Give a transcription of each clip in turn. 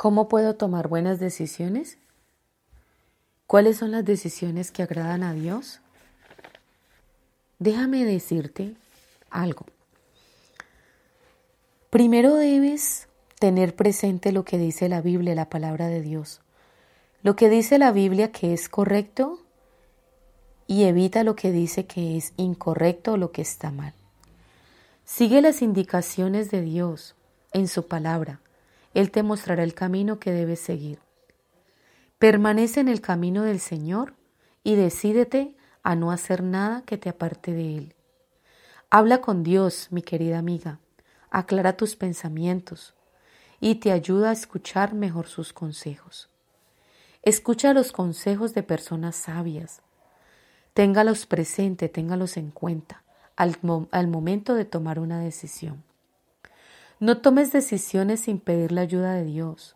¿cómo puedo tomar buenas decisiones? ¿Cuáles son las decisiones que agradan a Dios? Déjame decirte algo. Primero debes tener presente lo que dice la Biblia, la palabra de Dios. Lo que dice la Biblia que es correcto y evita lo que dice que es incorrecto o lo que está mal. Sigue las indicaciones de Dios en su palabra. Él te mostrará el camino que debes seguir. Permanece en el camino del Señor y decídete a no hacer nada que te aparte de Él. Habla con Dios, mi querida amiga, aclara tus pensamientos y te ayuda a escuchar mejor sus consejos. Escucha los consejos de personas sabias. Téngalos presente, téngalos en cuenta al, al momento de tomar una decisión. No tomes decisiones sin pedir la ayuda de Dios.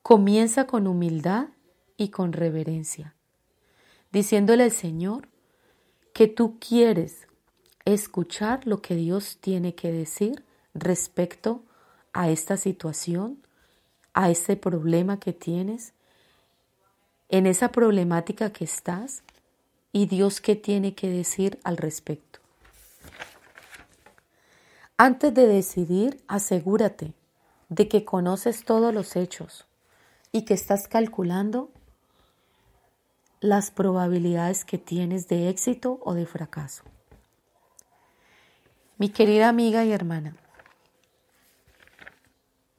Comienza con humildad y con reverencia, diciéndole al Señor que tú quieres escuchar lo que Dios tiene que decir respecto a esta situación, a este problema que tienes, en esa problemática que estás y Dios qué tiene que decir al respecto. Antes de decidir, asegúrate de que conoces todos los hechos y que estás calculando las probabilidades que tienes de éxito o de fracaso. Mi querida amiga y hermana,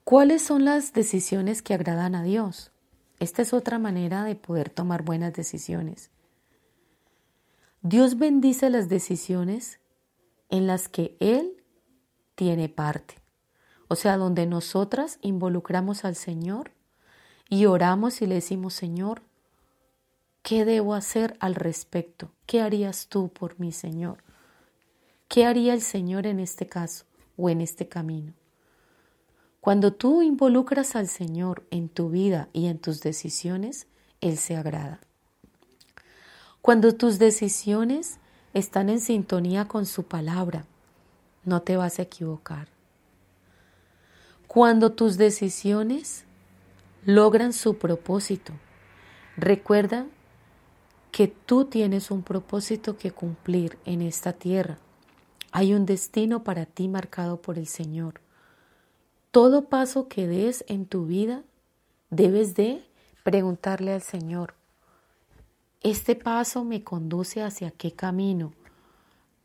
¿cuáles son las decisiones que agradan a Dios? Esta es otra manera de poder tomar buenas decisiones. Dios bendice las decisiones en las que Él tiene parte, o sea, donde nosotras involucramos al Señor y oramos y le decimos, Señor, ¿Qué debo hacer al respecto? ¿Qué harías tú por mí, Señor? ¿Qué haría el Señor en este caso o en este camino? Cuando tú involucras al Señor en tu vida y en tus decisiones, Él se agrada. Cuando tus decisiones están en sintonía con su palabra, no te vas a equivocar. Cuando tus decisiones logran su propósito, recuerda que tú tienes un propósito que cumplir en esta tierra. Hay un destino para ti marcado por el Señor. Todo paso que des en tu vida, debes de preguntarle al Señor, ¿este paso me conduce hacia qué camino?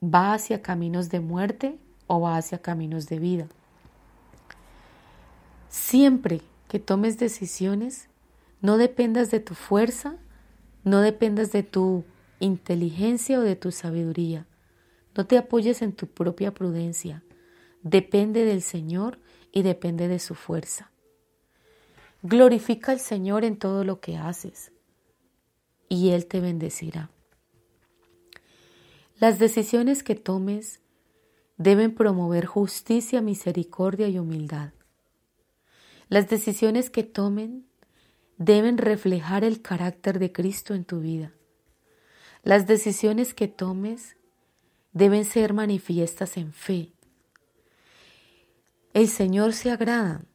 ¿Va hacia caminos de muerte o va hacia caminos de vida? Siempre que tomes decisiones, no dependas de tu fuerza no dependas de tu inteligencia o de tu sabiduría. No te apoyes en tu propia prudencia. Depende del Señor y depende de su fuerza. Glorifica al Señor en todo lo que haces y Él te bendecirá. Las decisiones que tomes deben promover justicia, misericordia y humildad. Las decisiones que tomen deben reflejar el carácter de Cristo en tu vida. Las decisiones que tomes deben ser manifiestas en fe. El Señor se agrada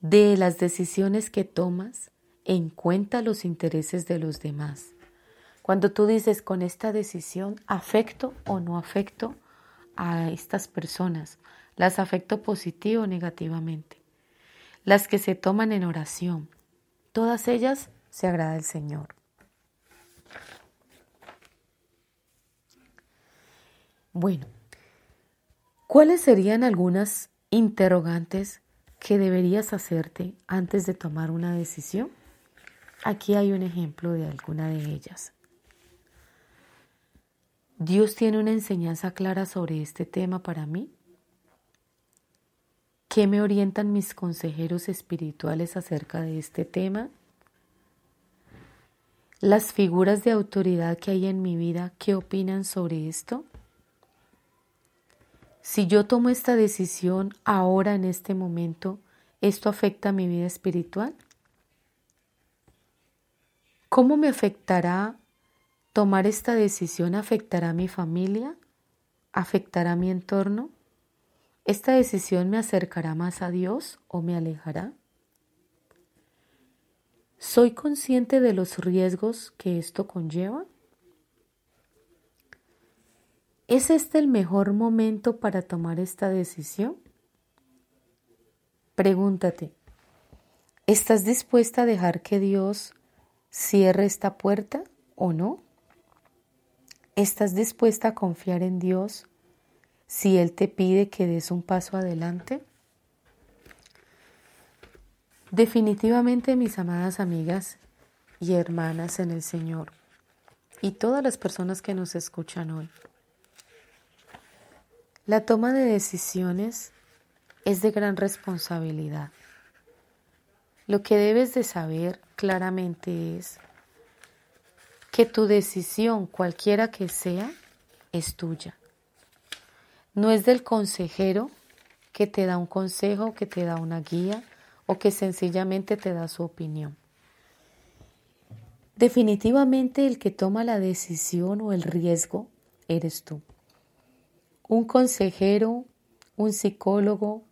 de las decisiones que tomas en cuenta los intereses de los demás. Cuando tú dices con esta decisión, afecto o no afecto a estas personas, las afecto positivo o negativamente las que se toman en oración. Todas ellas se agrada el Señor. Bueno, ¿cuáles serían algunas interrogantes que deberías hacerte antes de tomar una decisión? Aquí hay un ejemplo de alguna de ellas. ¿Dios tiene una enseñanza clara sobre este tema para mí? ¿Qué me orientan mis consejeros espirituales acerca de este tema? Las figuras de autoridad que hay en mi vida, ¿qué opinan sobre esto? Si yo tomo esta decisión ahora en este momento, ¿esto afecta mi vida espiritual? ¿Cómo me afectará tomar esta decisión? ¿Afectará a mi familia? ¿Afectará a mi entorno? ¿Esta decisión me acercará más a Dios o me alejará? ¿Soy consciente de los riesgos que esto conlleva? ¿Es este el mejor momento para tomar esta decisión? Pregúntate, ¿estás dispuesta a dejar que Dios cierre esta puerta o no? ¿Estás dispuesta a confiar en Dios si Él te pide que des un paso adelante? Definitivamente, mis amadas amigas y hermanas en el Señor, y todas las personas que nos escuchan hoy, la toma de decisiones es de gran responsabilidad. Lo que debes de saber claramente es que tu decisión, cualquiera que sea, es tuya. No es del consejero que te da un consejo, que te da una guía o que sencillamente te da su opinión. Definitivamente el que toma la decisión o el riesgo eres tú. Un consejero, un psicólogo,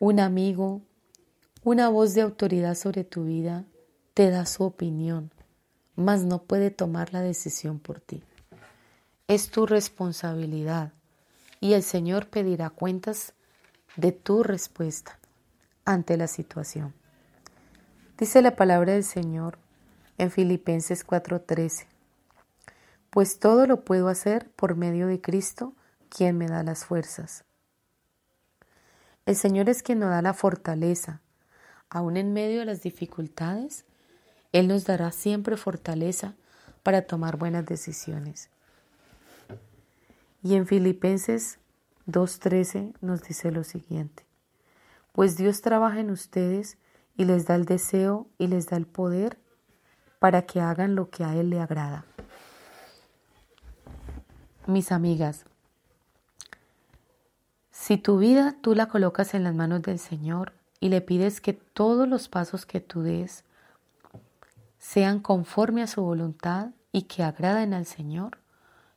un amigo, una voz de autoridad sobre tu vida te da su opinión, mas no puede tomar la decisión por ti. Es tu responsabilidad y el Señor pedirá cuentas de tu respuesta ante la situación. Dice la palabra del Señor en Filipenses 4:13, pues todo lo puedo hacer por medio de Cristo, quien me da las fuerzas. El Señor es quien nos da la fortaleza. Aún en medio de las dificultades, Él nos dará siempre fortaleza para tomar buenas decisiones. Y en Filipenses 2.13 nos dice lo siguiente, pues Dios trabaja en ustedes y les da el deseo y les da el poder para que hagan lo que a Él le agrada. Mis amigas, si tu vida tú la colocas en las manos del Señor y le pides que todos los pasos que tú des sean conforme a su voluntad y que agraden al Señor,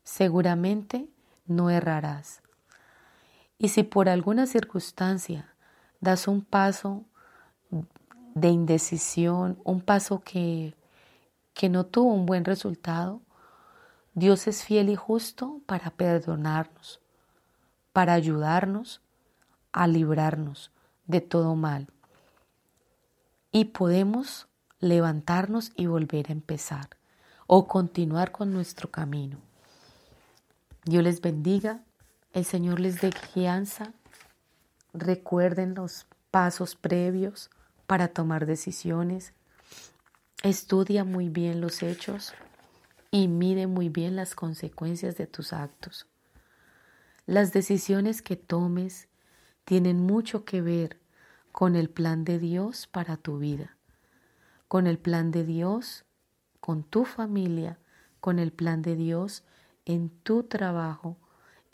seguramente no errarás. Y si por alguna circunstancia das un paso de indecisión, un paso que, que no tuvo un buen resultado, Dios es fiel y justo para perdonarnos, para ayudarnos a librarnos de todo mal. Y podemos levantarnos y volver a empezar o continuar con nuestro camino. Dios les bendiga, el Señor les dé guianza. Recuerden los pasos previos para tomar decisiones. Estudia muy bien los hechos y mide muy bien las consecuencias de tus actos. Las decisiones que tomes tienen mucho que ver con el plan de Dios para tu vida, con el plan de Dios con tu familia, con el plan de Dios en tu trabajo,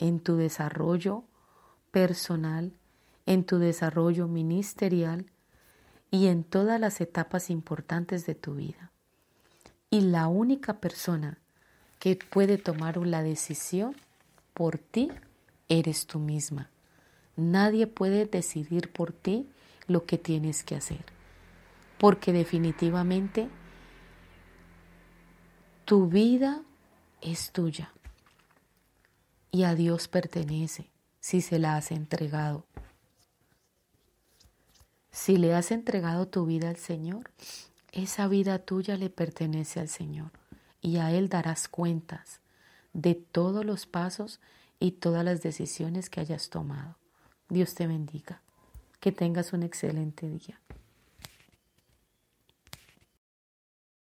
en tu desarrollo personal, en tu desarrollo ministerial y en todas las etapas importantes de tu vida. Y la única persona que puede tomar la decisión por ti eres tú misma. Nadie puede decidir por ti lo que tienes que hacer, porque definitivamente tu vida es tuya y a Dios pertenece si se la has entregado. Si le has entregado tu vida al Señor, esa vida tuya le pertenece al Señor y a Él darás cuentas de todos los pasos y todas las decisiones que hayas tomado. Dios te bendiga. Que tengas un excelente día.